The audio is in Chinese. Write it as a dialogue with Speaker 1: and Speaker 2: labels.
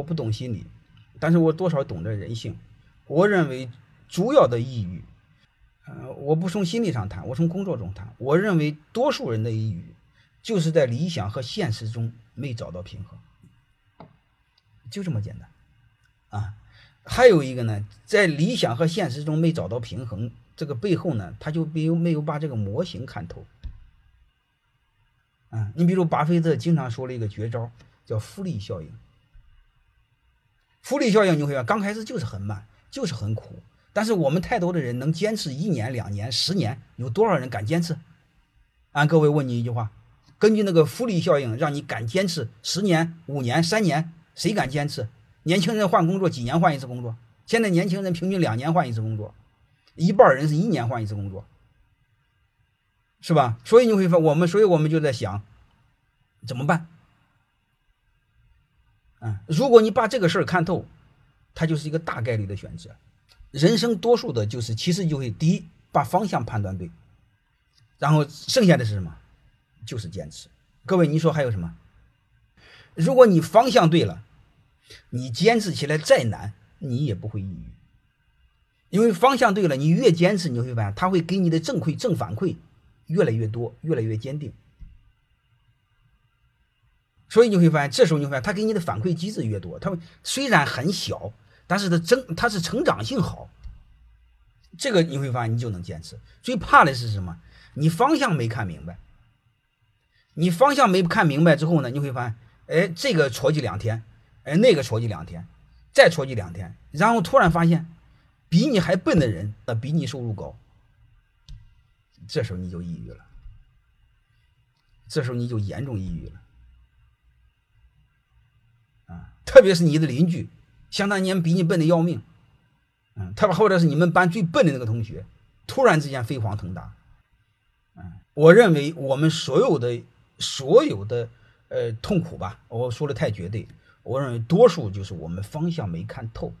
Speaker 1: 我不懂心理，但是我多少懂得人性。我认为主要的抑郁，呃，我不从心理上谈，我从工作中谈。我认为多数人的抑郁，就是在理想和现实中没找到平衡，就这么简单，啊。还有一个呢，在理想和现实中没找到平衡，这个背后呢，他就没有没有把这个模型看透。啊，你比如巴菲特经常说了一个绝招，叫复利效应。复利效应你会发现，刚开始就是很慢，就是很苦，但是我们太多的人能坚持一年、两年、十年，有多少人敢坚持？啊，各位问你一句话：根据那个复利效应，让你敢坚持十年、五年、三年，谁敢坚持？年轻人换工作几年换一次工作？现在年轻人平均两年换一次工作，一半人是一年换一次工作，是吧？所以你会发我们，所以我们就在想，怎么办？嗯，如果你把这个事儿看透，它就是一个大概率的选择。人生多数的就是，其实就会第一把方向判断对，然后剩下的是什么？就是坚持。各位，你说还有什么？如果你方向对了。你坚持起来再难，你也不会抑郁，因为方向对了，你越坚持，你会发现它会给你的正馈、正反馈越来越多，越来越坚定。所以你会发现，这时候你会发现他给你的反馈机制越多，他虽然很小，但是他增，他是成长性好。这个你会发现，你就能坚持。最怕的是什么？你方向没看明白。你方向没看明白之后呢，你会发现，哎，这个戳击两天。哎，那个戳击两天，再戳击两天，然后突然发现，比你还笨的人，呃，比你收入高，这时候你就抑郁了，这时候你就严重抑郁了，特别是你的邻居，相当年比你笨的要命，嗯，他或者是你们班最笨的那个同学，突然之间飞黄腾达，嗯，我认为我们所有的所有的呃痛苦吧，我说的太绝对。我认为多数就是我们方向没看透。